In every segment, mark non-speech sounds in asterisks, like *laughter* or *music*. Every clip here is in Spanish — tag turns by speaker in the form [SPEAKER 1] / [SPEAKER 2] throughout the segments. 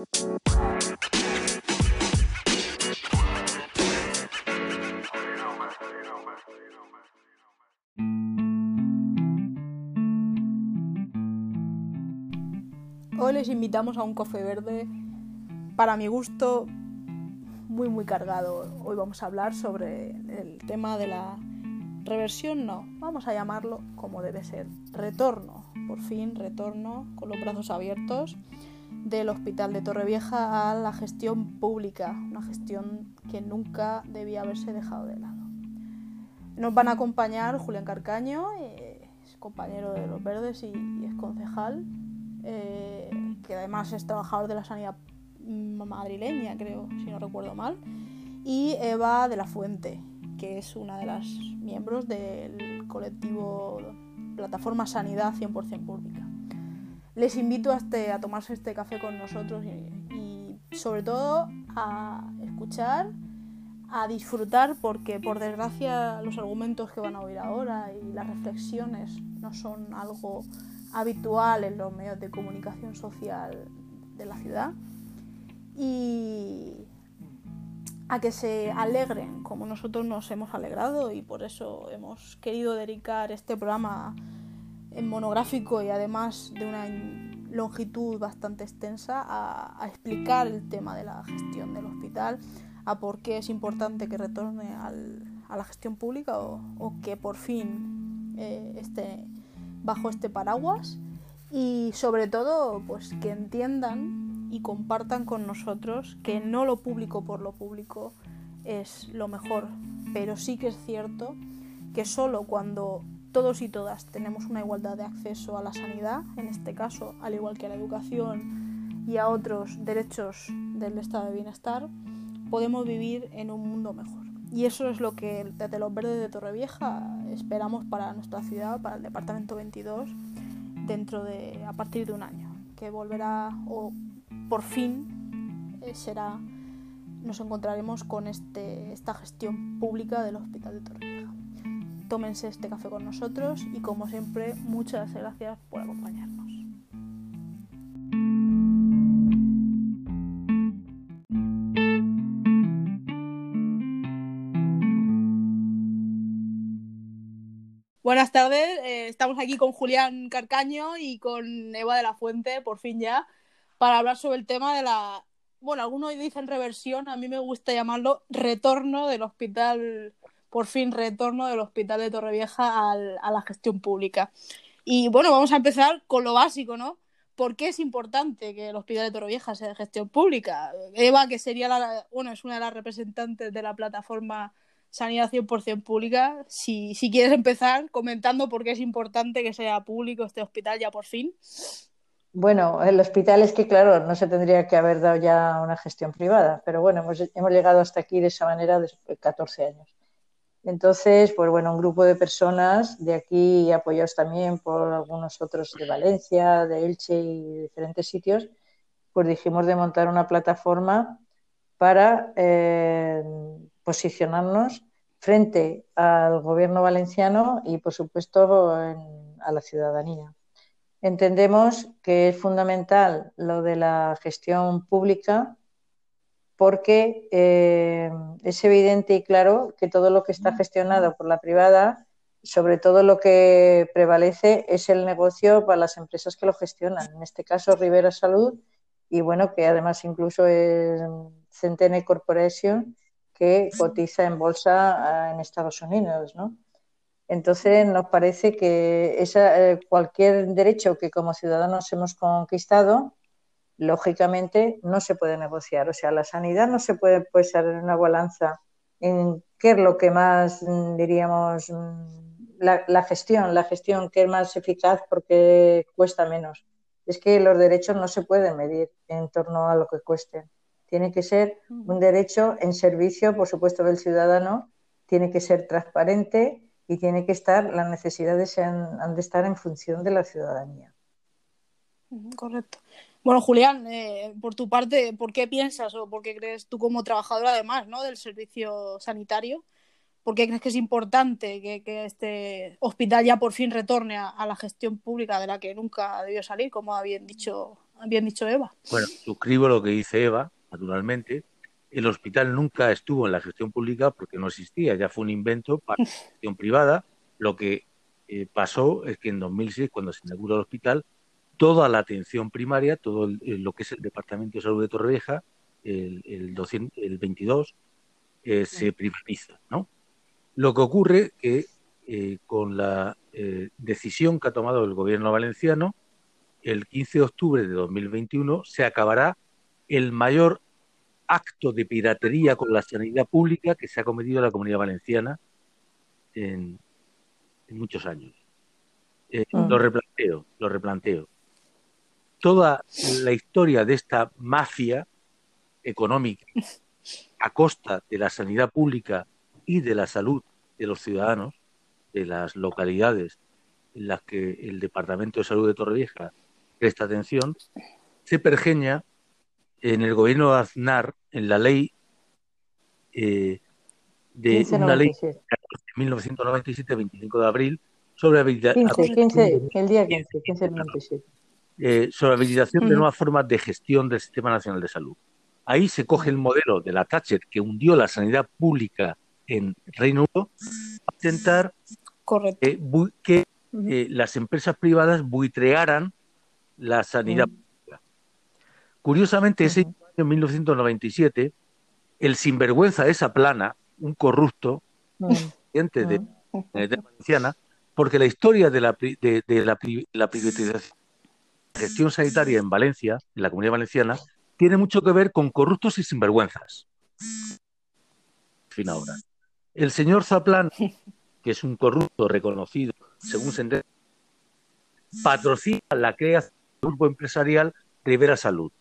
[SPEAKER 1] Hoy les invitamos a un café verde, para mi gusto, muy muy cargado. Hoy vamos a hablar sobre el tema de la reversión, no, vamos a llamarlo como debe ser, retorno, por fin retorno con los brazos abiertos del Hospital de Torrevieja a la gestión pública, una gestión que nunca debía haberse dejado de lado. Nos van a acompañar Julián Carcaño, eh, es compañero de los Verdes y, es concejal, eh, que además es trabajador de la sanidad madrileña, creo, si no recuerdo mal, y Eva de la Fuente, que es una de las miembros del colectivo Plataforma Sanidad 100% Pública. Les invito a, este, a tomarse este café con nosotros y, sobre todo a escuchar, a disfrutar, porque por desgracia los argumentos que van a oír ahora y las reflexiones no son algo habitual en los medios de comunicación social de la ciudad. Y, a que se alegren como nosotros nos hemos alegrado y por eso hemos querido dedicar este programa monográfico y además de una longitud bastante extensa a, explicar el tema de la gestión del hospital, a por qué es importante que retorne a la gestión pública o, que por fin eh, esté bajo este paraguas y sobre todo pues que entiendan y compartan con nosotros que no lo público por lo público es lo mejor, pero sí que es cierto que solo cuando todos y todas tenemos una igualdad de acceso a la sanidad, en este caso, al igual que a la educación y a otros derechos del estado de bienestar, podemos vivir en un mundo mejor. Y eso es lo que desde los verdes de Torrevieja esperamos para nuestra ciudad, para el departamento 22, dentro de a partir de un año, que volverá o por fin eh, será nos encontraremos con este, esta gestión pública del Hospital de Torrevieja. Tómense este café con nosotros y como siempre muchas gracias por acompañarnos. Buenas tardes, eh, estamos aquí con Julián Carcaño y con Eva de la Fuente, por fin ya, para hablar sobre el tema de la, bueno, algunos dicen reversión, a mí me gusta llamarlo retorno del hospital, por fin retorno del hospital de Torrevieja al, a la gestión pública. Y bueno, vamos a empezar con lo básico, ¿no? ¿Por qué es importante que el hospital de Torrevieja sea de gestión pública? Eva, que sería la, bueno, es una de las representantes de la plataforma Sanidad 100% pública, si, si quieres empezar comentando por qué es importante que sea público este hospital ya por fin.
[SPEAKER 2] Bueno, el hospital es que, claro, no se tendría que haber dado ya una gestión privada, pero bueno, hemos, llegado hasta aquí de esa manera de 14 años. Entonces, pues bueno, un grupo de personas de aquí, apoyados también por algunos otros de Valencia, de Elche y diferentes sitios, pues dijimos de montar una plataforma para eh, posicionarnos frente al gobierno valenciano y, por supuesto, a la ciudadanía. Entendemos que es fundamental lo de la gestión pública porque eh, es evidente y claro que todo lo que está gestionado por la privada, sobre todo lo que prevalece es el negocio para las empresas que lo gestionan. En este caso, Rivera Salud y bueno, que además incluso es Centene Corporation que cotiza en bolsa ah, en Estados Unidos, ¿no? Entonces, nos parece que esa, eh, cualquier derecho que como ciudadanos hemos conquistado, lógicamente no se puede negociar. O sea, la sanidad no se puede ser en una balanza en qué es lo que más, mm, diríamos, mm, la, la, gestión, la gestión que es más eficaz porque cuesta menos. Es que los derechos no se pueden medir en torno a lo que cuesten. Tiene que ser un derecho en servicio, por supuesto, del ciudadano, tiene que ser transparente y tiene que estar, las necesidades han, de estar en función de la ciudadanía.
[SPEAKER 1] Correcto. Bueno, Julián, eh, por tu parte, ¿por qué piensas o por qué crees tú como trabajador además ¿no? del servicio sanitario? ¿Por qué crees que es importante que, este hospital ya por fin retorne a, la gestión pública de la que nunca debió salir, como habían dicho habían dicho Eva.
[SPEAKER 3] Bueno, suscribo lo que dice Eva, naturalmente. El hospital nunca estuvo en la gestión pública porque no existía, ya fue un invento para la gestión privada. Lo que eh, pasó es que en 2006, cuando se inauguró el hospital, toda la atención primaria, todo lo que es el Departamento de Salud de Torrevieja, el, el, 200, el 22, eh, se privatiza. ¿no? Lo que ocurre que eh, con la eh, decisión que ha tomado el gobierno valenciano, el 15 de octubre de 2021 se acabará el mayor acto de piratería con la sanidad pública que se ha cometido en la comunidad valenciana en, en muchos años. Eh,
[SPEAKER 2] Mm.
[SPEAKER 3] Lo replanteo, lo replanteo. Toda la historia de esta mafia económica a costa de la sanidad pública y de la salud de los ciudadanos, de las localidades en las que el Departamento de Salud de Torrevieja presta atención, se pergeña en el gobierno de Aznar, en la ley eh, de una ley
[SPEAKER 2] 1597.
[SPEAKER 3] de 1997, 25 de abril, sobre, habilita-
[SPEAKER 2] 15, 15, el día 15, 15 del 97.
[SPEAKER 3] Eh, sobre habilitación de nuevas formas de gestión del Sistema Nacional de Salud. Ahí se coge el modelo de la Thatcher que hundió la sanidad pública en Reino Unido para intentar eh, que eh, las empresas privadas buitrearan la sanidad pública. Curiosamente, ese año 1997, el sinvergüenza de esa plana, un corrupto, presidente de la Generalitat Valenciana, porque la historia de la, pri- de, de la, la privatización gestión sanitaria en Valencia, en la comunidad valenciana, tiene mucho que ver con corruptos y sinvergüenzas. Fin ahora. El señor Zaplan, *laughs* que es un corrupto reconocido, según se patrocina la creación del grupo empresarial Rivera Salud.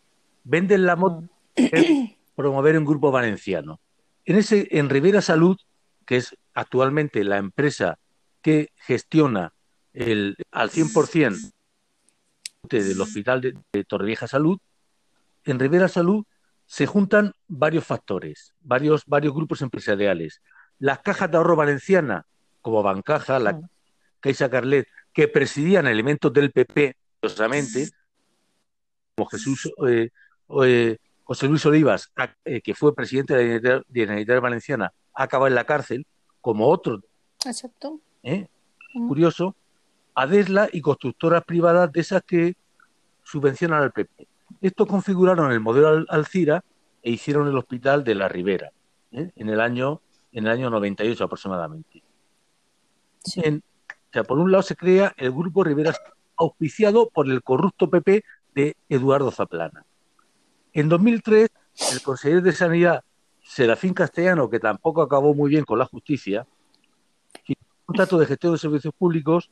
[SPEAKER 3] Venden la moto *coughs* promover un grupo valenciano. En, ese, en Rivera Salud, que es actualmente la empresa que gestiona el, al 100% del Hospital de, de Torrevieja Salud, en Rivera Salud se juntan varios factores, varios, varios grupos empresariales. Las cajas de ahorro valenciana, como Bancaja, la. Caixa Carlet, que presidían elementos del PP, curiosamente, como Jesús eh, eh, José Luis Olivas, eh, que fue presidente de la Generalitat- Valenciana, ha acabado en la cárcel, como otros,
[SPEAKER 1] Exacto.
[SPEAKER 3] ¿eh?
[SPEAKER 1] Mm.
[SPEAKER 3] curioso, Adesla y constructoras privadas de esas que subvencionan al PP. Estos configuraron el modelo Al- Alcira e hicieron el hospital de la Ribera ¿eh? en el año en el año 98 aproximadamente.
[SPEAKER 1] Sí.
[SPEAKER 3] En- o sea, por un lado se crea el grupo Rivera auspiciado por el corrupto PP de Eduardo Zaplana. En 2003, el consejero de Sanidad, Serafín Castellano, que tampoco acabó muy bien con la justicia, un contrato de gestión de servicios públicos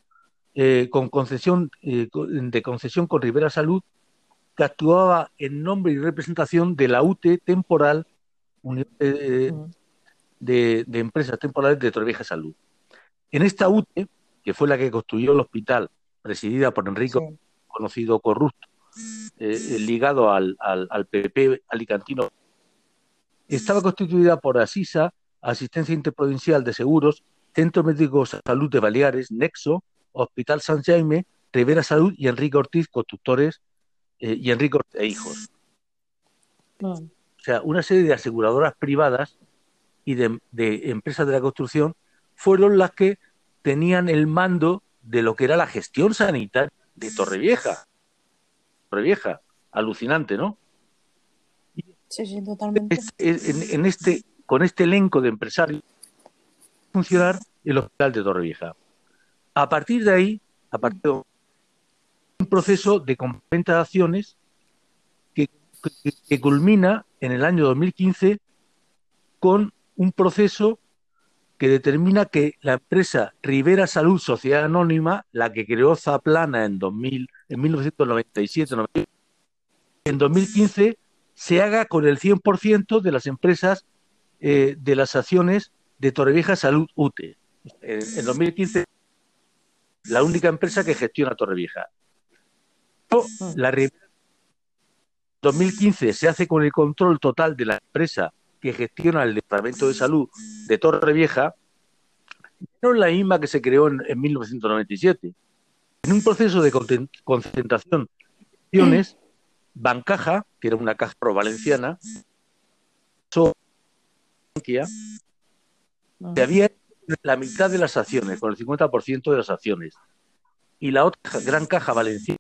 [SPEAKER 3] eh, con concesión, eh, de concesión con Rivera Salud, que actuaba en nombre y representación de la UTE temporal
[SPEAKER 2] Mm.
[SPEAKER 3] de, de Empresas Temporales de Torrevieja Salud. En esta UTE, que fue la que construyó el hospital, presidida por Enrico,
[SPEAKER 2] Sí.
[SPEAKER 3] conocido corrupto, eh, eh, ligado al, al, al PP alicantino, estaba constituida por Asisa, Asistencia Interprovincial de Seguros, Centro Médico de Salud de Baleares, Nexo, Hospital San Jaime, Rivera Salud y Enrique Ortiz, constructores, eh, y Enrique Ortiz e hijos. O sea, una serie de aseguradoras privadas y de, de empresas de la construcción fueron las que tenían el mando de lo que era la gestión sanitaria de Torrevieja. Torrevieja, alucinante, ¿no?
[SPEAKER 1] Sí, sí, totalmente.
[SPEAKER 3] En, en este, con este elenco de empresarios funcionar el hospital de Torrevieja. A partir de ahí, a partir de un proceso de compraventa de acciones que, que- que culmina en el año 2015 con un proceso que determina que la empresa Rivera Salud Sociedad Anónima, la que creó Zaplana en, 2000, en 1997, en 2015 se haga con el 100% de las empresas eh, de las acciones de Torrevieja Salud UTE. En, en 2015, la única empresa que gestiona Torrevieja. Pero La Rivera 2015 se hace con el control total de la empresa que gestiona el Departamento de Salud de Torrevieja, no es la misma que se creó en, en 1997. En un proceso de concentración de acciones, Bancaja, que era una caja pro valenciana, que había la mitad de las acciones, con el 50% de las acciones, y la otra gran caja valenciana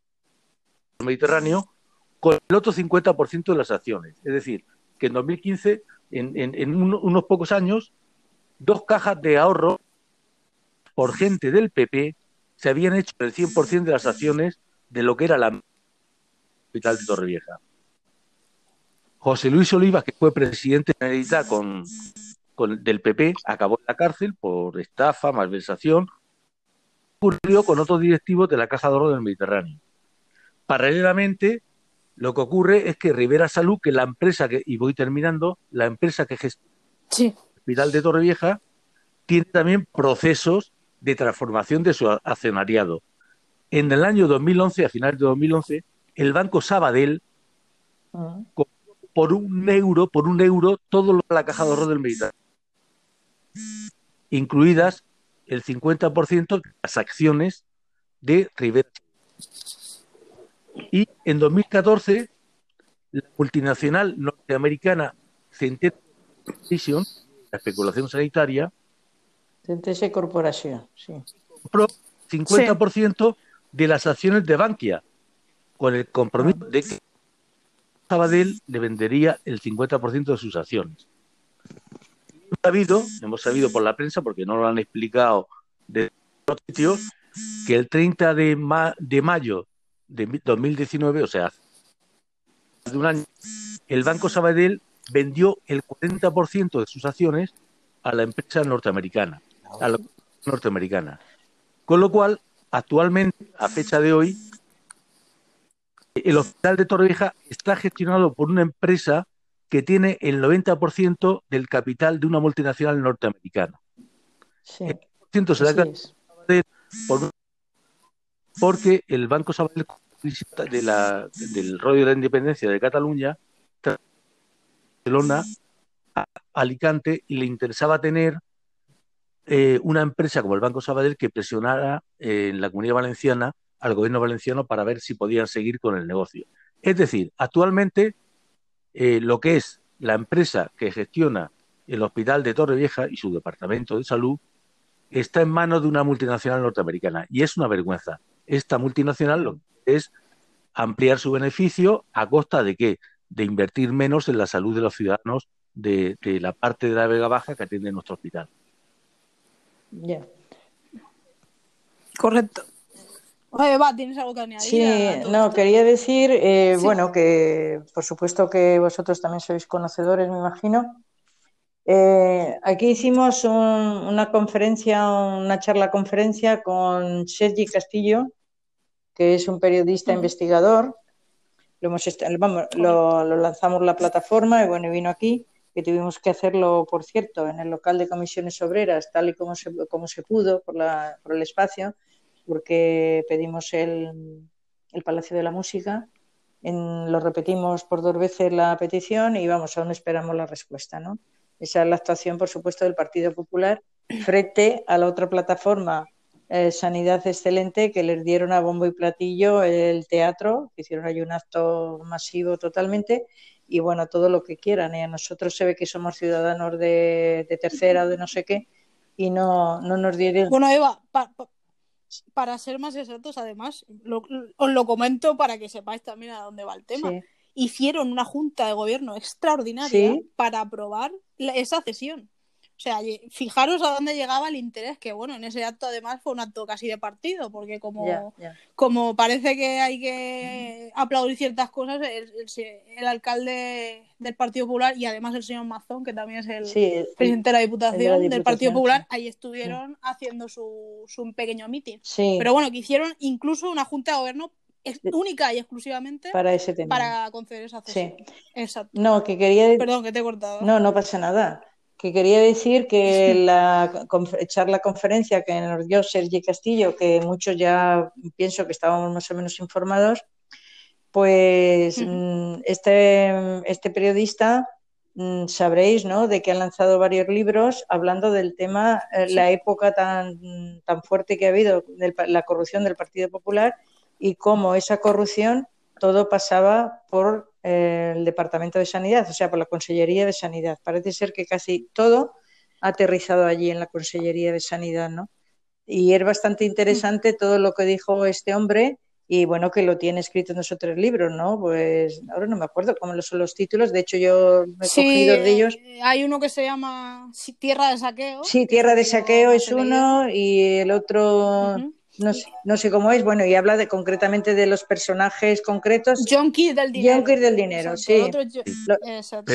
[SPEAKER 3] Mediterráneo con el otro 50% de las acciones. Es decir, que en 2015, en, unos pocos años, dos cajas de ahorro por gente del PP se habían hecho el 100% de las acciones de lo que era la hospital de Torrevieja. José Luis Olivas, que fue presidente de la con, con, del PP, acabó en la cárcel por estafa, malversación. Ocurrió con otros directivos de la Caja de Oro del Mediterráneo. Paralelamente, lo que ocurre es que Rivera Salud, que la empresa que, y voy terminando, la empresa que gestiona el Hospital de Torrevieja, tiene también procesos de transformación de su accionariado. En el año 2011, a finales de 2011, el Banco Sabadell ah. por un euro, por un euro, todo la caja de ahorro del Mediterráneo, incluidas el 50% de las acciones de Rivera. Y en 2014, la multinacional norteamericana Corporation, la especulación sanitaria,
[SPEAKER 2] Centese Corporation, sí.
[SPEAKER 3] compró 50% de las acciones de Bankia, con el compromiso de que Sabadell le vendería el 50% de sus acciones. Sabido, hemos sabido por la prensa, porque no lo han explicado de otros sitios, que el 30 de, de mayo de 2019, o sea, de un año, el Banco Sabadell vendió el 40% de sus acciones a la empresa norteamericana, a la norteamericana. Con lo cual, actualmente, a fecha de hoy, el hospital de Torrevieja está gestionado por una empresa que tiene el 90% del capital de una multinacional norteamericana. Sí. El se da por porque el Banco Sabadell de la, del rollo de la independencia de Cataluña, Barcelona, Alicante, y le interesaba tener eh, una empresa como el Banco Sabadell que presionara eh, en la comunidad valenciana al gobierno valenciano para ver si podían seguir con el negocio. Es decir, actualmente eh, lo que es la empresa que gestiona el hospital de Torrevieja y su departamento de salud está en manos de una multinacional norteamericana y es una vergüenza esta multinacional lo que es ampliar su beneficio a costa de qué? De invertir menos en la salud de los ciudadanos de, la parte de la Vega Baja que atiende nuestro hospital.
[SPEAKER 1] Ya. Correcto. Eva, ¿tienes algo que añadir?
[SPEAKER 2] Sí, no, quería decir, eh, bueno, que por supuesto que vosotros también sois conocedores, me imagino. Eh, aquí hicimos una conferencia, una charla conferencia con Sergi Castillo, que es un periodista investigador. Lo, hemos lo, lanzamos la plataforma y bueno, vino aquí, que tuvimos que hacerlo, por cierto, en el local de comisiones obreras, tal y como se, como se pudo por, la, por el espacio, porque pedimos el, Palacio de la Música. Lo repetimos por dos veces la petición y vamos, aún esperamos la respuesta. ¿no? Esa es la actuación, por supuesto, del Partido Popular frente a la otra plataforma eh, Sanidad Excelente que les dieron a bombo y platillo el teatro, que hicieron ahí un acto masivo totalmente y bueno, todo lo que quieran. Y a nosotros se ve que somos ciudadanos de, tercera o de no sé qué y no, no nos dieron...
[SPEAKER 1] Bueno, Eva, para ser más exactos, además, os lo comento para que sepáis también a dónde va el tema. Hicieron una junta de gobierno extraordinaria para aprobar esa cesión. O sea, fijaros a dónde llegaba el interés, que bueno, en ese acto además fue un acto casi de partido, porque como, como parece que hay que aplaudir ciertas cosas, el, alcalde del Partido Popular y además el señor Mazón, que también es el presidente de la Diputación, del Partido Popular, ahí estuvieron haciendo su, su pequeño mitin. Pero bueno, que hicieron incluso una junta de gobierno única y exclusivamente
[SPEAKER 2] para ese tema.
[SPEAKER 1] Para conceder esa cesión.
[SPEAKER 2] Exacto. No, que quería.
[SPEAKER 1] Perdón, que te he cortado.
[SPEAKER 2] No, no pasa nada que quería decir que la charla conferencia que nos dio Sergi Castillo, que muchos ya pienso que estábamos más o menos informados, pues mm, este, este periodista mm, sabréis, ¿no? De que ha lanzado varios libros hablando del tema, eh, la época tan, tan fuerte que ha habido de la corrupción del Partido Popular y cómo esa corrupción todo pasaba por el Departamento de Sanidad, o sea, por la Consellería de Sanidad. Parece ser que casi todo ha aterrizado allí en la Consellería de Sanidad, ¿no? Y es bastante interesante todo lo que dijo este hombre y bueno, que lo tiene escrito en esos tres libros, ¿no? Pues ahora no me acuerdo cómo son los títulos, de hecho yo me he cogido de ellos.
[SPEAKER 1] Eh, hay uno que se llama Tierra de Saqueo.
[SPEAKER 2] Sí, Tierra de Saqueo es uno y el otro... No sé, no sé cómo es, bueno, y habla de concretamente de los personajes concretos.
[SPEAKER 1] Junkies del dinero.
[SPEAKER 2] Junkies del dinero, sí.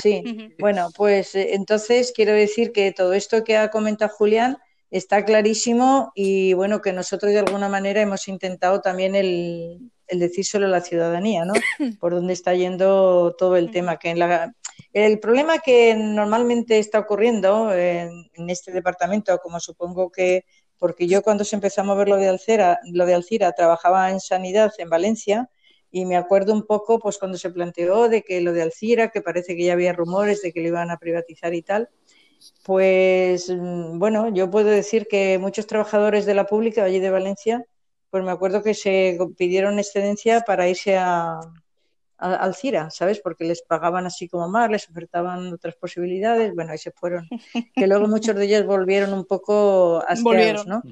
[SPEAKER 2] sí. Bueno, pues eh, entonces quiero decir que todo esto que ha comentado Julián está clarísimo y bueno, que nosotros de alguna manera hemos intentado también el, el decírselo a la ciudadanía, ¿no? *coughs* Por dónde está yendo todo el tema. Que en la, el problema que normalmente está ocurriendo en, este departamento, como supongo que, porque yo cuando se empezó a mover lo de Alcira, lo de Alcira trabajaba en sanidad en Valencia y me acuerdo un poco pues cuando se planteó de que lo de Alcira, que parece que ya había rumores de que lo iban a privatizar y tal, pues mm, bueno, yo puedo decir que muchos trabajadores de la pública allí de Valencia, pues me acuerdo que se pidieron excedencia para irse a, al CIRA, ¿sabes? Porque les pagaban así como más, les ofertaban otras posibilidades, bueno, ahí se fueron. *laughs* Que luego muchos de ellos volvieron un poco asqueados, ¿no?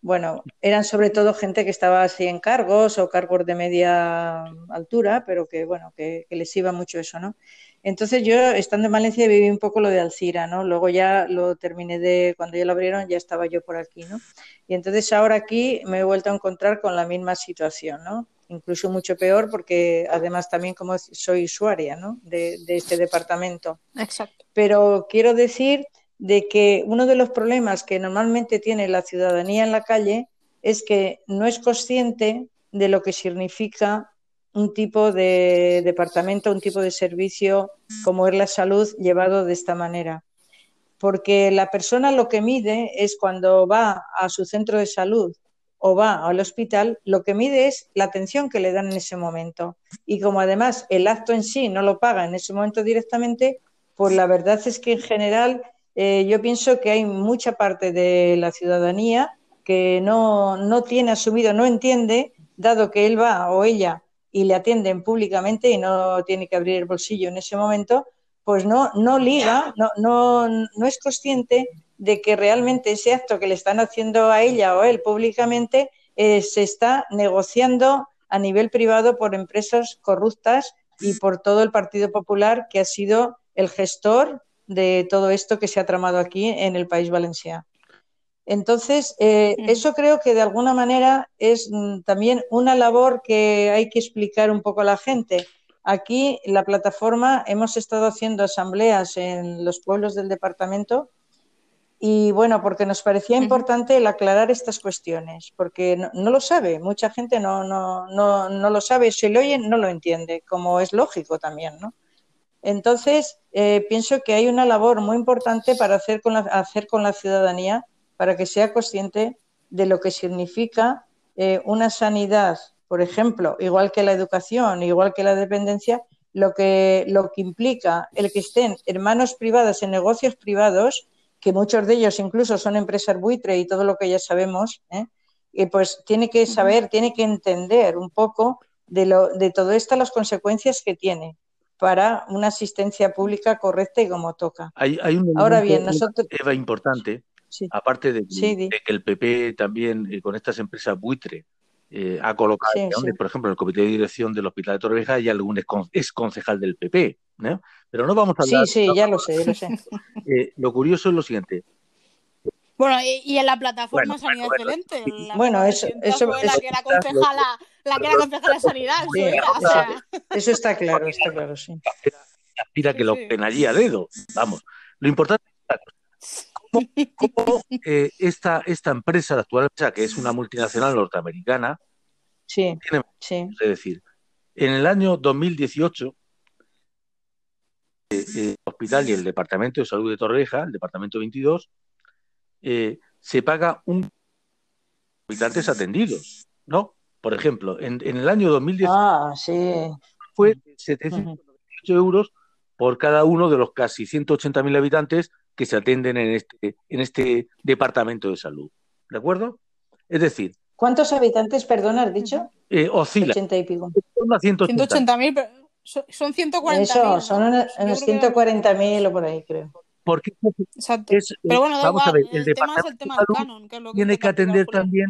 [SPEAKER 2] Bueno, eran sobre todo gente que estaba así en cargos o cargos de media altura, pero que, bueno, que, que les iba mucho eso, ¿no? Entonces yo, estando en Valencia, viví un poco lo de Alcira, ¿no? Luego ya lo terminé de, cuando ya lo abrieron, ya estaba yo por aquí, ¿no? Y entonces ahora aquí me he vuelto a encontrar con la misma situación, ¿no? Incluso mucho peor porque además también como soy usuaria, ¿no? De, de este departamento.
[SPEAKER 1] Exacto.
[SPEAKER 2] Pero quiero decir de que uno de los problemas que normalmente tiene la ciudadanía en la calle es que no es consciente de lo que significa un tipo de departamento, un tipo de servicio como es la salud llevado de esta manera. Porque la persona lo que mide es cuando va a su centro de salud o va al hospital, lo que mide es la atención que le dan en ese momento. Y como además el acto en sí no lo paga en ese momento directamente, pues la verdad es que en general eh, yo pienso que hay mucha parte de la ciudadanía que no, no tiene asumido, no entiende, dado que él va o ella y le atienden públicamente y no tiene que abrir el bolsillo en ese momento, pues no, no liga, no, no, no es consciente de que realmente ese acto que le están haciendo a ella o a él públicamente eh, se está negociando a nivel privado por empresas corruptas y por todo el Partido Popular que ha sido el gestor de todo esto que se ha tramado aquí en el país valenciano. Entonces, eh, eso creo que de alguna manera es mm, también una labor que hay que explicar un poco a la gente. Aquí, en la plataforma, hemos estado haciendo asambleas en los pueblos del departamento y bueno, porque nos parecía importante el aclarar estas cuestiones, porque no, lo sabe, mucha gente no, no, no, no, lo sabe, si lo oyen no lo entiende, como es lógico también, ¿no? Entonces, eh, pienso que hay una labor muy importante para hacer con la, hacer con la ciudadanía para que sea consciente de lo que significa eh, una sanidad, por ejemplo, igual que la educación, igual que la dependencia, lo que, lo que implica el que estén en manos privadas, en negocios privados, que muchos de ellos incluso son empresas buitre y todo lo que ya sabemos, ¿eh? y pues tiene que saber, tiene que entender un poco de, lo, de todo esto, las consecuencias que tiene para una asistencia pública correcta y como toca.
[SPEAKER 3] Hay, un Ahora bien, nosotros... Eva, importante, Aparte de, que el PP también eh, con estas empresas buitre eh, ha colocado, por ejemplo, en el comité de dirección del Hospital de Torrevieja hay algún ex concejal del PP, ¿no? Pero no vamos a hablar.
[SPEAKER 2] Sí, sí, ya lo sé, lo *laughs* sé.
[SPEAKER 3] Eh, lo curioso es lo siguiente.
[SPEAKER 1] Bueno, y, en la plataforma Sanidad Excelente.
[SPEAKER 2] bueno, eso, eso,
[SPEAKER 1] la que era concejala, la que era concejala de Sanidad.
[SPEAKER 2] Eso está claro, está claro, sí.
[SPEAKER 3] Aspira que lo allí a dedo. Vamos. Lo importante es cómo, eh, esta, esta empresa, la actual empresa, que es una multinacional norteamericana,
[SPEAKER 2] sí,
[SPEAKER 3] es decir, en el año 2018, eh, el hospital y el Departamento de Salud de Torreja, el Departamento 22, eh, se paga un habitantes atendidos, ¿no? Por ejemplo, en, el año 2018
[SPEAKER 2] ah, sí.
[SPEAKER 3] fue 798 euros por cada uno de los casi 180.000 habitantes que se atienden en este, en este departamento de salud. ¿De acuerdo? Es decir,
[SPEAKER 2] ¿Cuántos habitantes, perdón, has dicho?
[SPEAKER 3] Eh, oscila.
[SPEAKER 2] 80 y pico.
[SPEAKER 3] Son a 180.
[SPEAKER 1] 180.000, pero son son 140.000.
[SPEAKER 2] Eso, son
[SPEAKER 1] ¿no?
[SPEAKER 2] unos, unos
[SPEAKER 1] creo que-
[SPEAKER 2] 140.000 o por ahí, creo.
[SPEAKER 3] Porque
[SPEAKER 1] Exacto.
[SPEAKER 3] es,
[SPEAKER 1] Pero bueno,
[SPEAKER 3] vamos
[SPEAKER 1] igual,
[SPEAKER 3] a ver,
[SPEAKER 1] el,
[SPEAKER 3] el
[SPEAKER 1] tema es
[SPEAKER 3] departamento
[SPEAKER 1] el tema
[SPEAKER 3] de
[SPEAKER 1] del
[SPEAKER 3] salud
[SPEAKER 1] canon, que es lo que
[SPEAKER 3] tiene que atender también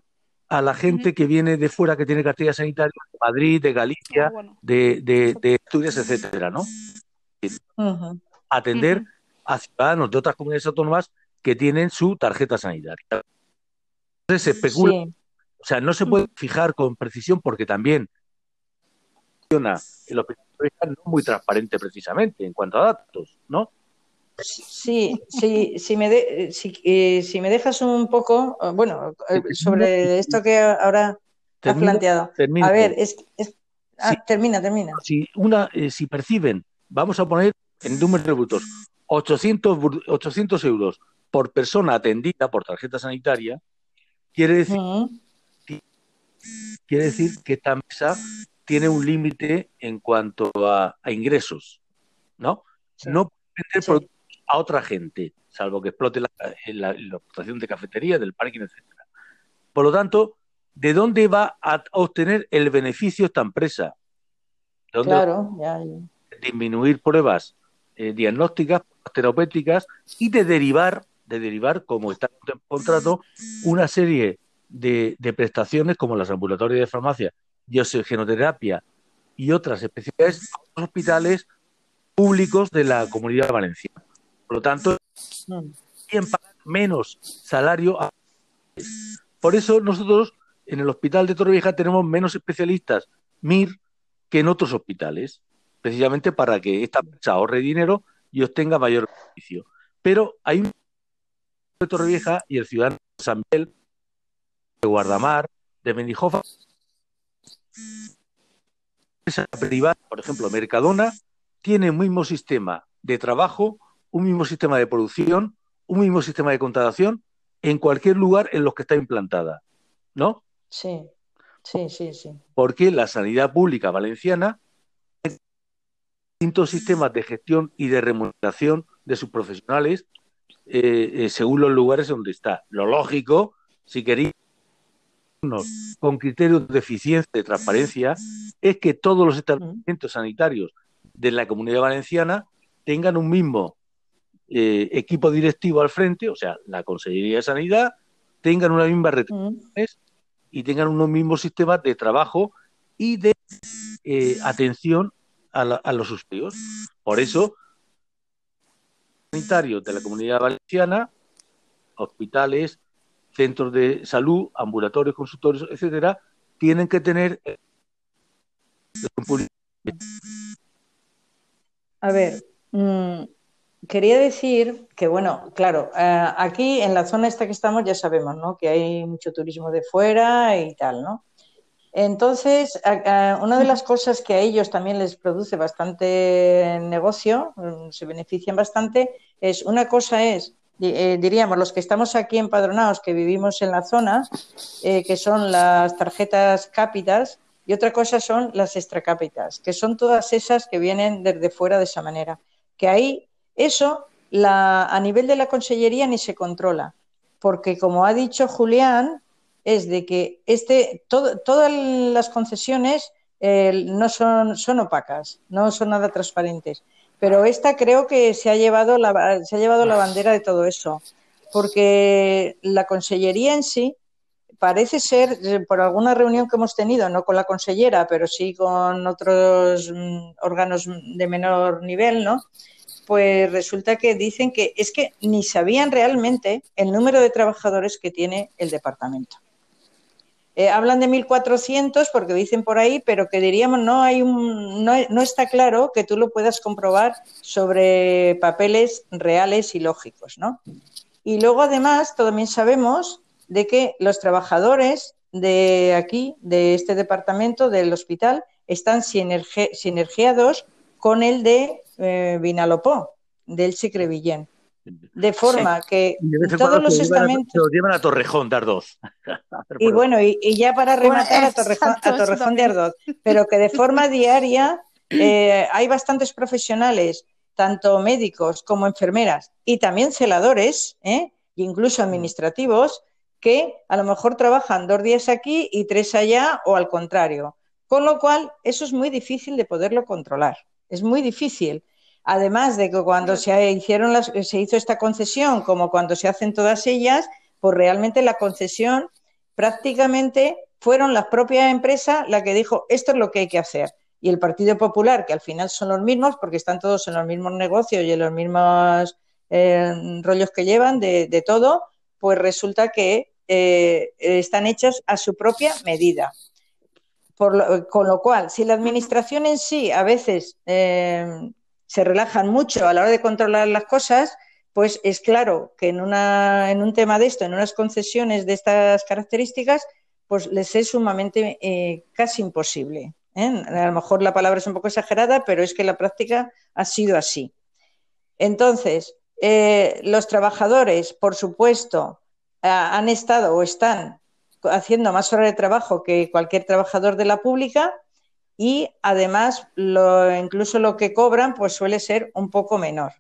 [SPEAKER 3] a la gente
[SPEAKER 1] Ujú.
[SPEAKER 3] que viene de fuera, que tiene cartilla sanitaria de Madrid, de
[SPEAKER 1] Ah,
[SPEAKER 3] Galicia,
[SPEAKER 1] bueno.
[SPEAKER 3] de, de, de Asturias, etcétera, ¿no?
[SPEAKER 2] Ujú.
[SPEAKER 3] Atender
[SPEAKER 1] Ujú.
[SPEAKER 3] A ciudadanos de otras comunidades autónomas que tienen su tarjeta sanitaria. Entonces se especula,
[SPEAKER 2] Sí,
[SPEAKER 3] o sea, no se puede fijar con precisión porque también funciona el hospital no es muy transparente precisamente en cuanto a datos, ¿no?
[SPEAKER 2] sí, sí, si me, de- si, eh, si me dejas un poco, eh, bueno, eh, sobre esto que ahora has planteado.
[SPEAKER 3] termino.
[SPEAKER 2] A ver, es, es- ah, termina, termina.
[SPEAKER 3] si una eh, si perciben, vamos a poner en números de brutos, 800, bur- 800 euros por persona atendida por tarjeta sanitaria, quiere decir,
[SPEAKER 2] Ujú.
[SPEAKER 3] quiere decir que esta mesa tiene un límite en cuanto a, a ingresos, ¿no?
[SPEAKER 2] Sí.
[SPEAKER 3] No puede vender
[SPEAKER 2] Sí.
[SPEAKER 3] productos a otra gente, salvo que explote la, la, la explotación de cafetería, del parking, etcétera. Por lo tanto, ¿de dónde va a obtener el beneficio esta empresa? ¿De dónde
[SPEAKER 2] Claro, ya, ya.
[SPEAKER 3] disminuir pruebas eh, diagnósticas, terapéuticas y de derivar, de derivar, como está en contrato, una serie de, prestaciones como las ambulatorias de farmacia y oxigenoterapia y otras especialidades a los hospitales públicos de la comunidad valenciana. Por lo tanto, menos salario. a- Por eso nosotros en el hospital de Torrevieja tenemos menos especialistas MIR que en otros hospitales, precisamente para que esta empresa ahorre dinero y obtenga mayor beneficio. Pero hay un de Torrevieja y el ciudadano de San Miguel, de Guardamar, de Mendijofa, empresa privada, por ejemplo, Mercadona, tiene un mismo sistema de trabajo, un mismo sistema de producción, un mismo sistema de contratación en cualquier lugar en los que está implantada, ¿no?
[SPEAKER 2] Sí, sí, sí, sí.
[SPEAKER 3] Porque la sanidad pública valenciana distintos sistemas de gestión y de remuneración de sus profesionales eh, eh, según los lugares donde está. Lo lógico, si queréis con criterios de eficiencia, de transparencia, es que todos los establecimientos sanitarios de la comunidad valenciana tengan un mismo eh, equipo directivo al frente, o sea, la Consejería de Sanidad, tengan una misma retribuciones y tengan unos mismos sistemas de trabajo y de eh, atención a, la, a, los usuarios. Por eso, sanitarios de la comunidad valenciana, hospitales, centros de salud, ambulatorios, consultorios, etcétera, tienen que tener
[SPEAKER 2] a ver, mmm, quería decir que, bueno, claro, eh, aquí en la zona esta que estamos ya sabemos, ¿no? Que hay mucho turismo de fuera y tal, ¿no? Entonces, una de las cosas que a ellos también les produce bastante negocio, mm, se benefician bastante, es una cosa es, eh, diríamos, los que estamos aquí empadronados, que vivimos en la zona, eh, que son las tarjetas cápitas, y otra cosa son las extracápitas, que son todas esas que vienen desde fuera de esa manera. Que ahí, eso, la, a nivel de la consellería ni se controla, porque como ha dicho Julián, es de que este, todo, todas las concesiones eh, no son, son opacas, no son nada transparentes. Pero esta creo que se ha llevado la, se ha llevado la bandera de todo eso, porque la consellería en sí parece ser, eh, por alguna reunión que hemos tenido, no con la consellera, pero sí con otros mm, órganos de menor nivel, ¿no? Pues resulta que dicen que es que ni sabían realmente el número de trabajadores que tiene el departamento. Eh, hablan de 1.400 porque dicen por ahí, pero que diríamos no hay un, no, no, está claro que tú lo puedas comprobar sobre papeles reales y lógicos, ¿no? Y luego además también sabemos de que los trabajadores de aquí, de este departamento, del hospital, están sinergi sinergiados con el de eh, Vinalopó, del Secrevillén. De forma sí. que
[SPEAKER 3] de
[SPEAKER 2] todos los estamentos.
[SPEAKER 3] Se los llevan a Torrejón de Ardoz. *laughs*
[SPEAKER 2] y bueno, y, y, ya para rematar bueno, a Torrejón, a Torrejón de Ardoz, pero que de forma *laughs* diaria eh, hay bastantes profesionales, tanto médicos como enfermeras, y también celadores, ¿eh? incluso administrativos, que a lo mejor trabajan dos días aquí y tres allá o al contrario. Con lo cual, eso es muy difícil de poderlo controlar. Es muy difícil. Además de que cuando se, hicieron las, se hizo esta concesión, como cuando se hacen todas ellas, pues realmente la concesión prácticamente fueron las propias empresas las que dijo esto es lo que hay que hacer. Y el Partido Popular, que al final son los mismos, porque están todos en los mismos negocios y en los mismos eh, rollos que llevan de, todo, pues resulta que eh, están hechos a su propia medida. con lo cual, si la administración en sí a veces eh, se relajan mucho a la hora de controlar las cosas, pues es claro que en, una, en un tema de esto, en unas concesiones de estas características, pues les es sumamente eh, casi imposible. ¿eh? A lo mejor la palabra es un poco exagerada, pero es que la práctica ha sido así. Entonces, eh, los trabajadores, por supuesto, han estado o están haciendo más horas de trabajo que cualquier trabajador de la pública y además lo, incluso lo que cobran pues suele ser un poco menor.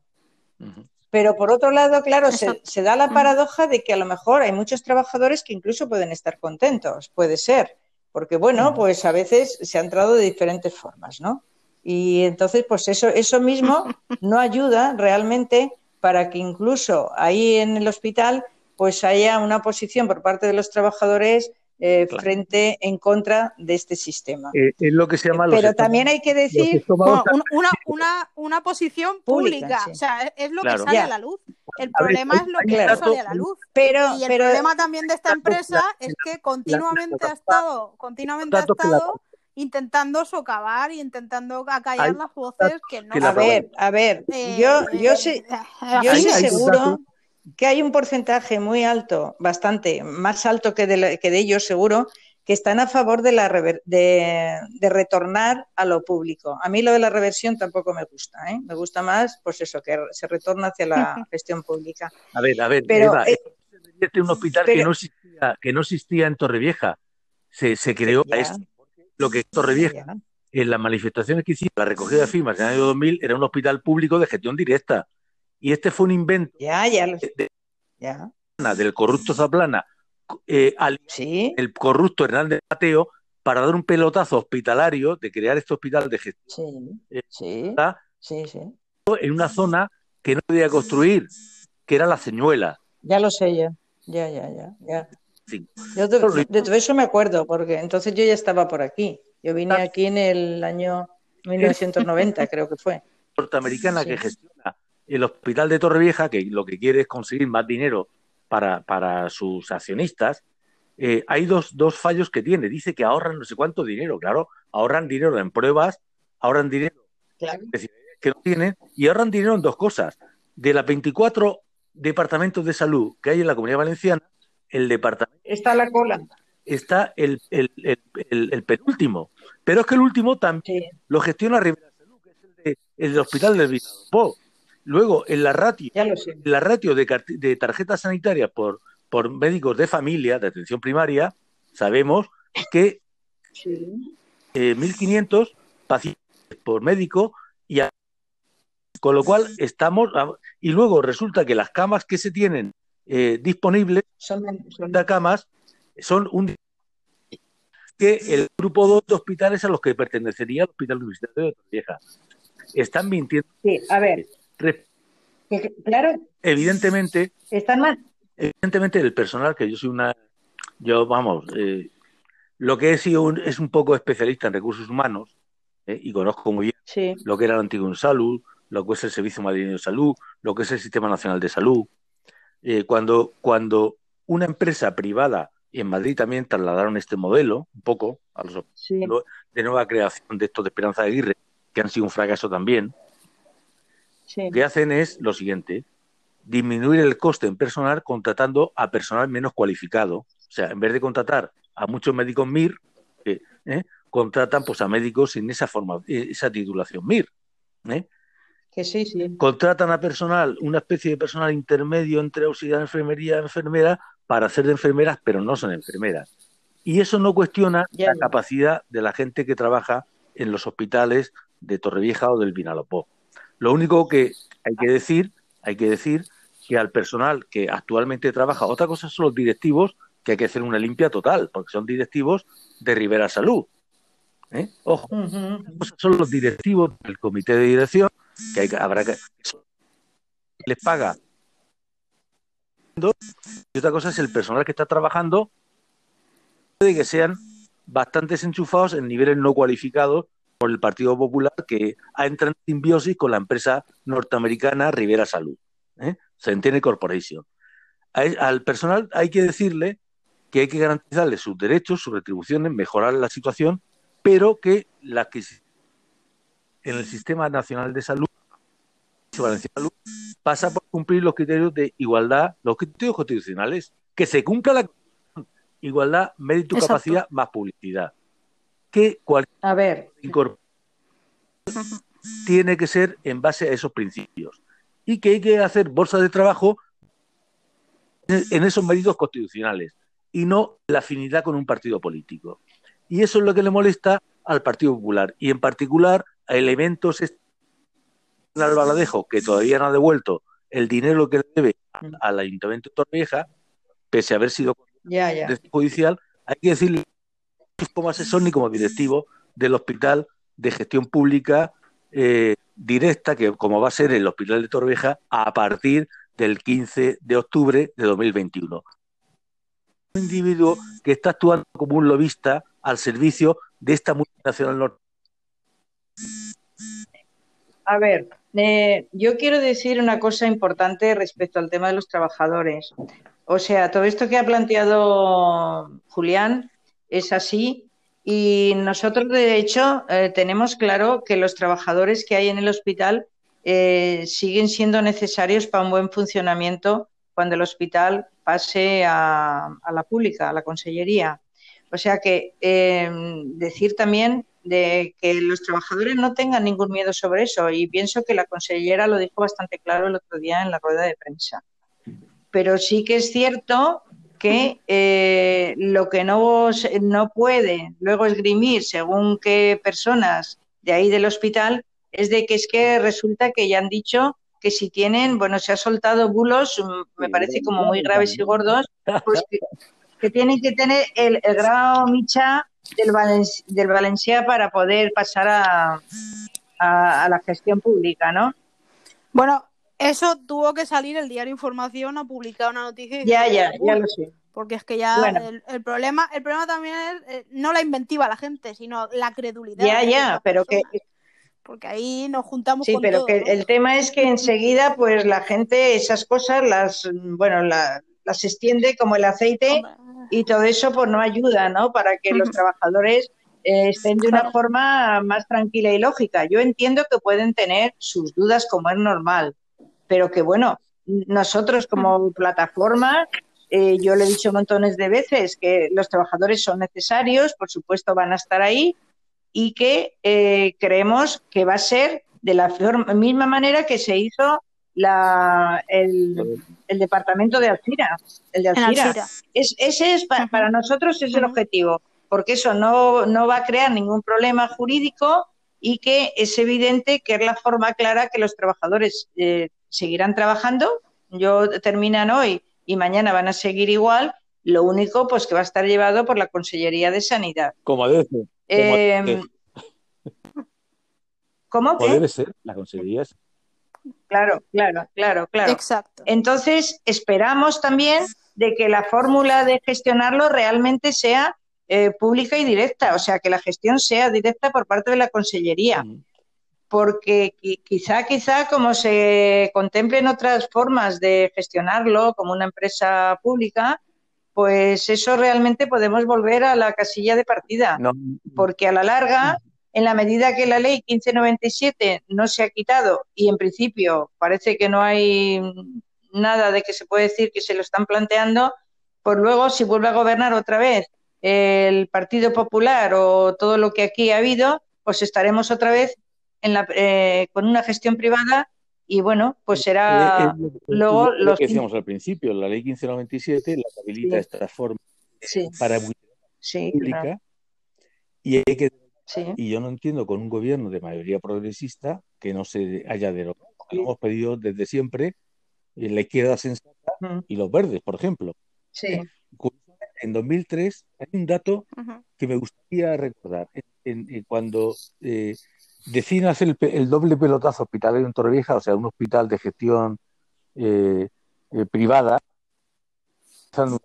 [SPEAKER 2] Pero por otro lado, claro, se, da la paradoja de que a lo mejor hay muchos trabajadores que incluso pueden estar contentos, puede ser, porque bueno, pues a veces se ha entrado de diferentes formas, ¿no? Y entonces, pues eso, eso mismo *laughs* no ayuda realmente para que incluso ahí en el hospital pues haya una posición por parte de los trabajadores eh, frente en contra de este sistema.
[SPEAKER 3] Eh, es lo que se llama
[SPEAKER 2] Pero también hay que decir
[SPEAKER 1] una, *laughs* una, una, posición pública, o sea, es lo que sale a la luz. El problema es lo que sale a la luz.
[SPEAKER 2] Pero,
[SPEAKER 1] y el problema también de esta empresa es que continuamente ha estado, continuamente ha estado intentando socavar y intentando acallar las voces que no.
[SPEAKER 2] A ver, a ver, yo, yo sé, yo sé seguro que hay un porcentaje muy alto, bastante más alto que de, que de ellos seguro, que están a favor de, la de, retornar a lo público. A mí lo de la reversión tampoco me gusta, ¿eh? me gusta más, pues eso, que se retorna hacia la *laughs* gestión pública.
[SPEAKER 3] A ver, a ver, pero, Eva, eh, un hospital que, no existía, que no existía en Torrevieja, se, se creó lo que Torrevieja, en las manifestaciones que hicimos, la recogida de firmas en el año 2000, era un hospital público de gestión directa y este fue un invento del corrupto Zaplana eh, al el corrupto Hernández Mateo para dar un pelotazo hospitalario de crear este hospital de gestión
[SPEAKER 2] sí,
[SPEAKER 3] eh, en una zona que no podía construir, que era la Ceñuela.
[SPEAKER 2] Ya lo sé ya, ya, ya, ya. ya. Yo de, todo eso me acuerdo, porque entonces yo ya estaba por aquí. Yo vine ah. aquí en el año 1990, creo que fue.
[SPEAKER 3] Norteamericana que gestiona el hospital de Torrevieja, que lo que quiere es conseguir más dinero para, para sus accionistas, eh, hay dos, dos, fallos que tiene. Dice que ahorran no sé cuánto dinero. Claro, ahorran dinero en pruebas, ahorran dinero que no tienen y ahorran dinero en dos cosas. De las 24 departamentos de salud que hay en la Comunidad Valenciana, el departamento...
[SPEAKER 2] Está la cola.
[SPEAKER 3] Está el, el, el, penúltimo. Pero es que el último también lo gestiona Rivera Salud, que es el, de, Hospital del Vinalopó. Luego, en la ratio, la ratio de, tarjetas sanitarias por, por médicos de familia, de atención primaria, sabemos que 1.500 eh, pacientes por médico y con lo cual estamos y luego resulta que las camas que se tienen eh, disponibles son, camas son un que el grupo 2 de hospitales a los que pertenecería el Hospital Universitario de Vieja están mintiendo.
[SPEAKER 2] Sí, a ver, claro.
[SPEAKER 3] Evidentemente.
[SPEAKER 2] Están mal.
[SPEAKER 3] Evidentemente, el personal, que yo soy una. Yo, vamos, eh, lo que he sido es un poco especialista en recursos humanos eh, y conozco muy bien lo que era el antiguo Salud, lo que es el Servicio Madrileño de Salud, lo que es el Sistema Nacional de Salud. Eh, cuando, cuando una empresa privada, y en Madrid también trasladaron este modelo, un poco, a los de nueva creación de estos de Esperanza de Aguirre, que han sido un fracaso también, lo que hacen es lo siguiente, disminuir el coste en personal contratando a personal menos cualificado. O sea, en vez de contratar a muchos médicos MIR, eh, eh, contratan pues a médicos sin esa forma, eh, esa titulación MIR.
[SPEAKER 2] Que sí, sí.
[SPEAKER 3] Contratan a personal, una especie de personal intermedio entre auxiliar de enfermería y enfermera para hacer de enfermeras, pero no son enfermeras. Y eso no cuestiona la capacidad de la gente que trabaja en los hospitales de Torrevieja o del Vinalopó. Lo único que hay que decir, hay que decir que al personal que actualmente trabaja, otra cosa son los directivos que hay que hacer una limpia total, porque son directivos de Rivera Salud. ¿eh? Ojo, son los directivos del comité de dirección, que hay, habrá que les paga. Y otra cosa es el personal que está trabajando, de que sean bastante enchufados en niveles no cualificados por el Partido Popular que ha entrado en simbiosis con la empresa norteamericana Rivera Salud, ¿eh? Centene Corporation. al personal hay que decirle que hay que garantizarle sus derechos, sus retribuciones, mejorar la situación, pero que la que en el Sistema Nacional de Salud, Salud pasa por cumplir los criterios de igualdad, los criterios constitucionales, que se cumpla la igualdad, mérito, capacidad más publicidad. Que cualquier
[SPEAKER 2] a ver.
[SPEAKER 3] tiene que ser en base a esos principios y que hay que hacer bolsas de trabajo en esos méritos constitucionales y no la afinidad con un partido político. Y eso es lo que le molesta al Partido Popular y en particular a elementos al Baladejo que todavía no ha devuelto el dinero que le debe al Ayuntamiento de Torrevieja, pese a haber sido judicial, hay que decirle como asesor ni como directivo del hospital de gestión pública eh, directa, que como va a ser el hospital de Torrevieja a partir del 15 de octubre de 2021 un individuo que está actuando como un lobista al servicio de esta multinacional norte.
[SPEAKER 2] A ver, eh, yo quiero decir una cosa importante respecto al tema de los trabajadores. O sea, todo esto que ha planteado Julián es así y nosotros, de hecho, eh, tenemos claro que los trabajadores que hay en el hospital eh, siguen siendo necesarios para un buen funcionamiento cuando el hospital pase a, la pública, a la consellería. O sea que em, decir también de que los trabajadores no tengan ningún miedo sobre eso y pienso que la consellera lo dijo bastante claro el otro día en la rueda de prensa. Pero sí que es cierto que eh, lo que no, no puede luego esgrimir según qué personas de ahí del hospital es de que es que resulta que ya han dicho que si tienen, bueno, se ha soltado bulos, mm, me parece como muy graves y gordos, pues que, tienen que tener el, grado Micha del, del Valencia para poder pasar a, a, la gestión pública, ¿no?
[SPEAKER 1] Bueno, eso tuvo que salir el diario Información a publicar una noticia.
[SPEAKER 2] Ya, ya, ya lo sé.
[SPEAKER 1] Porque es que ya el, problema, el problema también es eh, no la inventiva la gente, sino la credulidad.
[SPEAKER 2] Ya, ya, pero que
[SPEAKER 1] porque ahí nos juntamos
[SPEAKER 2] sí, pero que el tema es que enseguida, pues la gente, esas cosas, las, bueno, las extiende como el aceite y todo eso, pues no ayuda, ¿no? Para que los trabajadores eh, estén de una forma más tranquila y lógica. Yo entiendo que pueden tener sus dudas como es normal, pero que bueno, nosotros como plataforma, eh, yo le he dicho montones de veces que los trabajadores son necesarios, por supuesto van a estar ahí, y que eh, creemos que va a ser de la misma manera que se hizo la, el, departamento de Alcira. El de Alcira. Es, ese es para, nosotros es el objetivo, porque eso no, no va a crear ningún problema jurídico y que es evidente que es la forma clara que los trabajadores eh, seguirán trabajando. Yo terminan hoy y mañana van a seguir igual. Lo único, pues, que va a estar llevado por la Consellería de Sanidad.
[SPEAKER 3] Como a veces. Eh,
[SPEAKER 2] ¿Cómo?
[SPEAKER 3] debe ser, la consejería
[SPEAKER 2] Claro, claro, claro, claro.
[SPEAKER 1] Exacto.
[SPEAKER 2] Entonces, esperamos también de que la fórmula de gestionarlo realmente sea eh, pública y directa, o sea, que la gestión sea directa por parte de la Consellería. Porque quizá, quizá, como se contemplen otras formas de gestionarlo como una empresa pública, pues eso realmente podemos volver a la casilla de partida, porque a la larga, en la medida que la ley 1597 no se ha quitado y en principio parece que no hay nada de que se puede decir que se lo están planteando, pues luego si vuelve a gobernar otra vez el Partido Popular o todo lo que aquí ha habido, pues estaremos otra vez en la, eh, con una gestión privada y bueno, pues será luego
[SPEAKER 3] lo que decíamos al principio, la ley 1597 la habilita esta forma para sí, pública y hay que y yo no entiendo con un gobierno de mayoría progresista que no se haya derogado. Lo hemos pedido desde siempre la izquierda sensata y los verdes, por ejemplo.
[SPEAKER 2] Sí.
[SPEAKER 3] en 2003, hay un dato que me gustaría recordar. En- en- en cuando eh, deciden hacer el, el doble pelotazo hospitalario en Torrevieja, o sea, un hospital de gestión eh, eh, privada, en un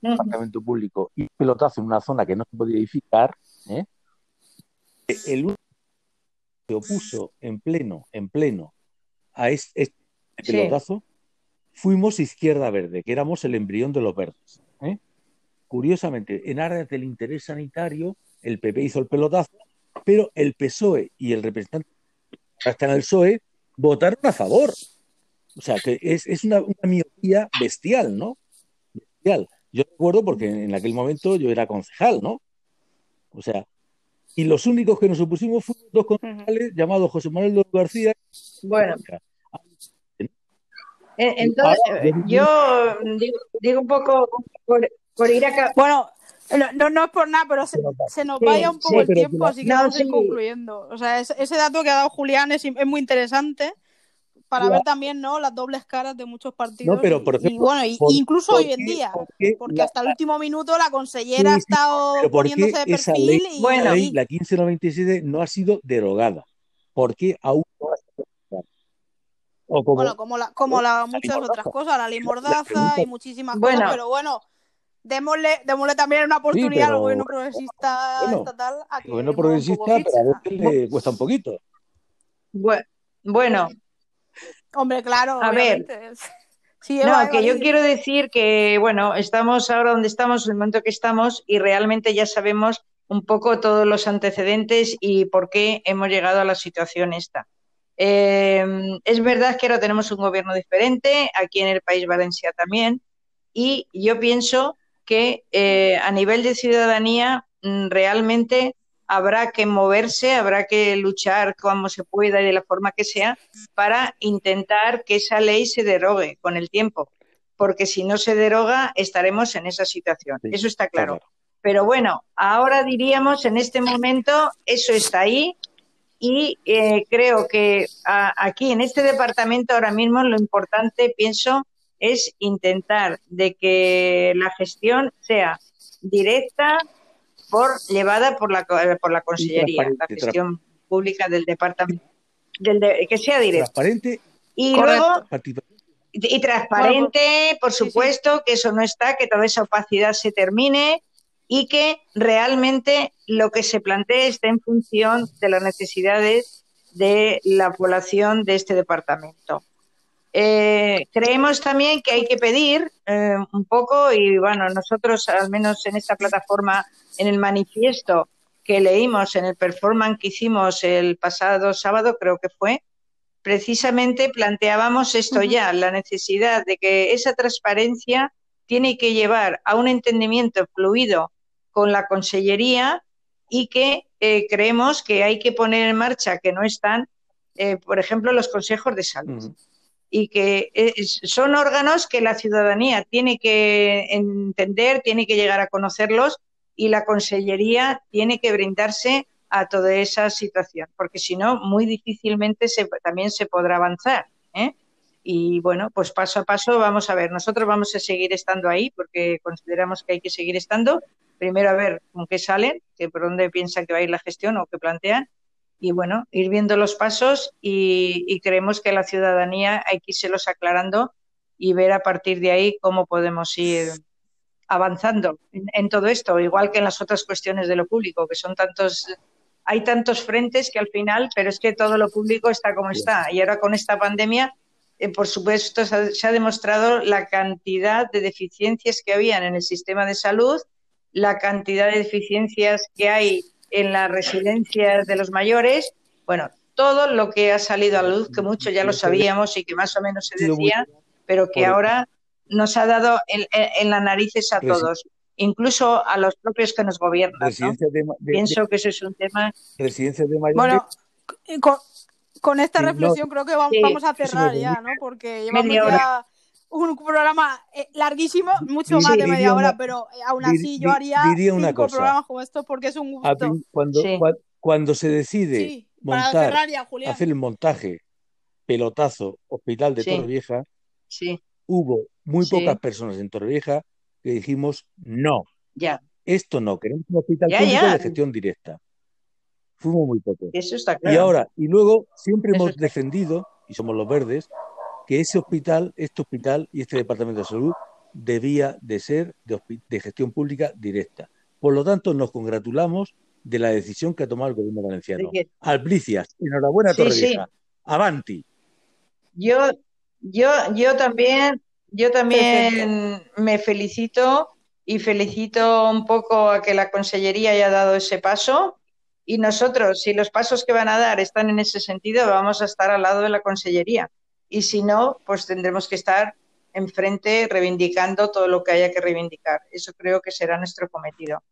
[SPEAKER 3] departamento público y pelotazo en una zona que no se podía edificar, ¿eh? el único que se opuso en pleno, en pleno a es- este,
[SPEAKER 2] Sí.
[SPEAKER 3] pelotazo fuimos Izquierda Verde, que éramos el embrión de los verdes. ¿eh? Curiosamente, en áreas del interés sanitario, el PP hizo el pelotazo, pero el PSOE y el representante que ahora está en el PSOE votaron a favor. O sea, que es, es una, una miopía bestial, ¿no? Bestial. Yo recuerdo porque en aquel momento yo era concejal, ¿no? O sea, y los únicos que nos opusimos fueron dos concejales llamados José Manuel López García y
[SPEAKER 2] Bueno, entonces eh, yo digo, digo un poco por, por ir a... ca-
[SPEAKER 1] Bueno, no, no, no es por nada, pero se, se nos
[SPEAKER 2] Sí,
[SPEAKER 1] vaya un poco
[SPEAKER 2] sí,
[SPEAKER 1] el tiempo, así que
[SPEAKER 2] No,
[SPEAKER 1] vamos a ir concluyendo. O sea, ese, ese dato que ha dado Julián es, es muy interesante para ver también ¿no? las dobles caras de muchos partidos.
[SPEAKER 3] No, pero,
[SPEAKER 1] y-
[SPEAKER 3] por
[SPEAKER 1] y,
[SPEAKER 3] ejemplo,
[SPEAKER 1] bueno, y-
[SPEAKER 3] ¿por-
[SPEAKER 1] incluso
[SPEAKER 3] por
[SPEAKER 1] hoy en día.
[SPEAKER 3] por qué
[SPEAKER 1] Porque
[SPEAKER 3] la-
[SPEAKER 1] hasta el último minuto la consellera
[SPEAKER 3] Sí,
[SPEAKER 1] ha estado
[SPEAKER 3] pero ¿por qué
[SPEAKER 1] poniéndose de
[SPEAKER 3] esa
[SPEAKER 1] perfil
[SPEAKER 3] ley,
[SPEAKER 1] y,
[SPEAKER 2] Bueno.
[SPEAKER 3] la ley,
[SPEAKER 1] y-
[SPEAKER 3] la 1597, no ha sido derogada? ¿Por qué aún no ha sido derogada? O como,
[SPEAKER 1] bueno, como la, como la, muchas otras cosas, la ley
[SPEAKER 3] La
[SPEAKER 1] Mordaza
[SPEAKER 3] pregunta-
[SPEAKER 1] y muchísimas
[SPEAKER 2] Bueno.
[SPEAKER 1] cosas, pero bueno, démosle, démosle también una oportunidad al
[SPEAKER 3] pero-
[SPEAKER 1] gobierno progresista
[SPEAKER 3] bueno,
[SPEAKER 1] estatal a que
[SPEAKER 3] el gobierno progresista, pero a veces le cuesta un poquito.
[SPEAKER 2] bue- Bueno,
[SPEAKER 1] Hombre, claro,
[SPEAKER 2] A ver.
[SPEAKER 1] obviamente. Sí,
[SPEAKER 2] No,
[SPEAKER 1] Eva,
[SPEAKER 2] que yo quiero decir que, bueno, estamos ahora donde estamos, en el momento que estamos, y realmente ya sabemos un poco todos los antecedentes y por qué hemos llegado a la situación esta. Eh, es verdad que ahora tenemos un gobierno diferente, aquí en el País Valencia también, y yo pienso que eh, a nivel de ciudadanía mm, realmente habrá que moverse, habrá que luchar como se pueda y de la forma que sea para intentar que esa ley se derogue con el tiempo, porque si no se deroga estaremos en esa situación.
[SPEAKER 3] Sí,
[SPEAKER 2] Eso está
[SPEAKER 3] está
[SPEAKER 2] claro.
[SPEAKER 3] claro.
[SPEAKER 2] Pero bueno, ahora diríamos en este momento eso está ahí y eh, creo que a- aquí en este departamento ahora mismo lo importante, pienso, es intentar de que la gestión sea directa por llevada por la co- eh, por la consellería, la gestión pública del departamento, del de- que sea directa.
[SPEAKER 3] Transparente,
[SPEAKER 2] Y
[SPEAKER 1] Correcto.
[SPEAKER 2] luego y transparente, por supuesto, que eso no está, que toda esa opacidad se termine y que realmente lo que se plantee esté en función de las necesidades de la población de este departamento. Eh, creemos también que hay que pedir eh, un poco, y bueno, nosotros al menos en esta plataforma, en el manifiesto que leímos, en el performance que hicimos el pasado sábado, creo que fue, precisamente planteábamos esto ya, la necesidad de que esa transparencia tiene que llevar a un entendimiento fluido con la consellería y que eh, creemos que hay que poner en marcha, que no están, eh, por ejemplo, los consejos de salud. Y que eh, son órganos que la ciudadanía tiene que entender, tiene que llegar a conocerlos y la consellería tiene que brindarse a toda esa situación, porque si no, muy difícilmente se, también se podrá avanzar. ¿eh? Y bueno, pues paso a paso vamos a ver. Nosotros vamos a seguir estando ahí porque consideramos que hay que seguir estando. Primero a ver con qué salen, que por dónde piensan que va a ir la gestión o qué plantean. Y bueno, ir viendo los pasos y, y creemos que la ciudadanía hay que irselos aclarando y ver a partir de ahí cómo podemos ir avanzando en, en todo esto, igual que en las otras cuestiones de lo público, que son tantos, hay tantos frentes que al final, pero es que todo lo público está como está. Y ahora con esta pandemia, eh, por supuesto, se ha, se ha demostrado la cantidad de deficiencias que habían en el sistema de salud, la cantidad de deficiencias que hay en las residencias de los mayores, bueno, todo lo que ha salido a la luz, que mucho ya lo sabíamos y que más o menos se decía, pero que ahora nos ha dado en, en- en las narices a todos, incluso a los propios que nos gobiernan. ¿no?
[SPEAKER 3] Residencias de, ma- de-
[SPEAKER 2] Pienso que eso es un tema.
[SPEAKER 3] de- residencias de mayores.
[SPEAKER 1] Bueno, con, con esta
[SPEAKER 3] Sí, no,
[SPEAKER 1] reflexión creo que vamos,
[SPEAKER 2] sí,
[SPEAKER 1] vamos a cerrar ya, ¿no? Porque llevamos ya un programa eh, larguísimo, mucho
[SPEAKER 3] Sí,
[SPEAKER 1] más de media hora,
[SPEAKER 3] una-
[SPEAKER 1] pero eh, aún
[SPEAKER 3] dir-
[SPEAKER 1] así yo haría
[SPEAKER 3] diría una
[SPEAKER 1] cinco
[SPEAKER 3] cosa.
[SPEAKER 1] programas como estos porque es un gusto.
[SPEAKER 3] cuando,
[SPEAKER 2] Sí.
[SPEAKER 3] cua- cuando se decide
[SPEAKER 1] Sí, para
[SPEAKER 3] montar, hacer el montaje, pelotazo, hospital de
[SPEAKER 2] Sí.
[SPEAKER 3] Torrevieja,
[SPEAKER 2] Sí,
[SPEAKER 3] hubo muy
[SPEAKER 2] Sí.
[SPEAKER 3] pocas personas en Torrevieja que dijimos no.
[SPEAKER 2] Ya.
[SPEAKER 3] Esto no, queremos un hospital
[SPEAKER 2] Ya,
[SPEAKER 3] público
[SPEAKER 2] ya.
[SPEAKER 3] de gestión directa. Fuimos muy pocos.
[SPEAKER 2] Eso está claro.
[SPEAKER 3] Y ahora, y luego siempre
[SPEAKER 2] Eso
[SPEAKER 3] hemos defendido, y somos los verdes, que ese hospital, este hospital y este departamento de salud debía de ser de, gestión pública directa. Por lo tanto, nos congratulamos de la decisión que ha tomado el gobierno valenciano. Albricias, enhorabuena
[SPEAKER 2] Sí,
[SPEAKER 3] Torrevieja. Avanti.
[SPEAKER 2] Yo, yo, yo también, yo también me felicito y felicito un poco a que la Consellería haya dado ese paso. Y nosotros, si los pasos que van a dar están en ese sentido, vamos a estar al lado de la Consellería. Y si no, pues tendremos que estar enfrente reivindicando todo lo que haya que reivindicar. Eso creo que será nuestro cometido.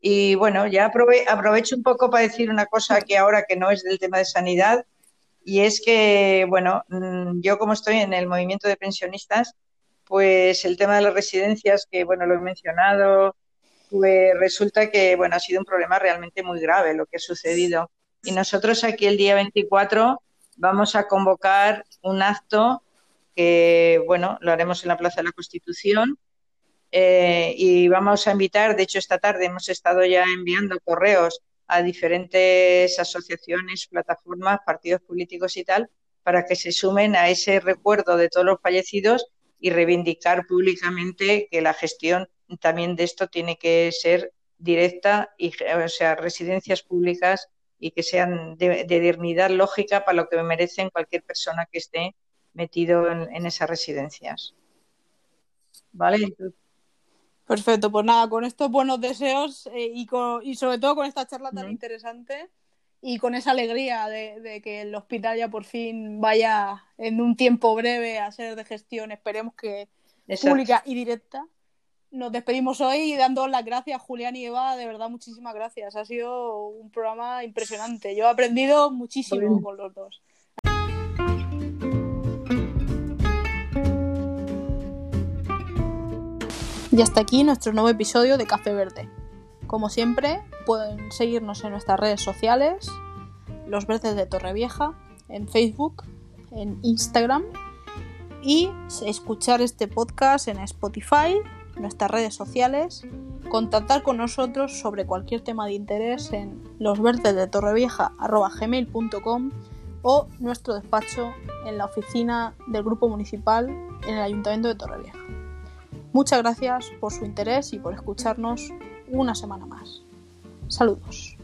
[SPEAKER 2] Y bueno, ya aprove- aprovecho un poco para decir una cosa que ahora que no es del tema de sanidad, y es que, bueno, mm, yo como estoy en el movimiento de pensionistas, pues el tema de las residencias, que bueno, lo he mencionado, pues resulta que, bueno, ha sido un problema realmente muy grave lo que ha sucedido. Y nosotros aquí el día 24 vamos a convocar un acto que, bueno, lo haremos en la Plaza de la Constitución eh, y vamos a invitar, de hecho esta tarde hemos estado ya enviando correos a diferentes asociaciones, plataformas, partidos políticos y tal, para que se sumen a ese recuerdo de todos los fallecidos y reivindicar públicamente que la gestión también de esto tiene que ser directa y, o sea, residencias públicas y que sean de, de dignidad lógica para lo que merecen cualquier persona que esté metido en, en esas residencias. ¿Vale?
[SPEAKER 1] Perfecto, pues nada, con estos buenos deseos eh, y, con- y sobre todo con esta charla tan interesante y con esa alegría de, de que el hospital ya por fin vaya en un tiempo breve a ser de gestión, esperemos que
[SPEAKER 2] exacto.
[SPEAKER 1] pública y directa. Nos despedimos hoy dando las gracias, Julián y Eva, de verdad muchísimas gracias. Ha sido un programa impresionante. Yo he aprendido muchísimo
[SPEAKER 2] bien.
[SPEAKER 1] con los dos. Y hasta aquí nuestro nuevo episodio de Café Verde. Como siempre, pueden seguirnos en nuestras redes sociales, Los Verdes de Torrevieja, en Facebook, en Instagram y escuchar este podcast en Spotify, nuestras redes sociales, contactar con nosotros sobre cualquier tema de interés en losverdesdetorrevieja.gmail.com o nuestro despacho en la oficina del Grupo Municipal en el Ayuntamiento de Torrevieja. Muchas gracias por su interés y por escucharnos una semana más. Saludos.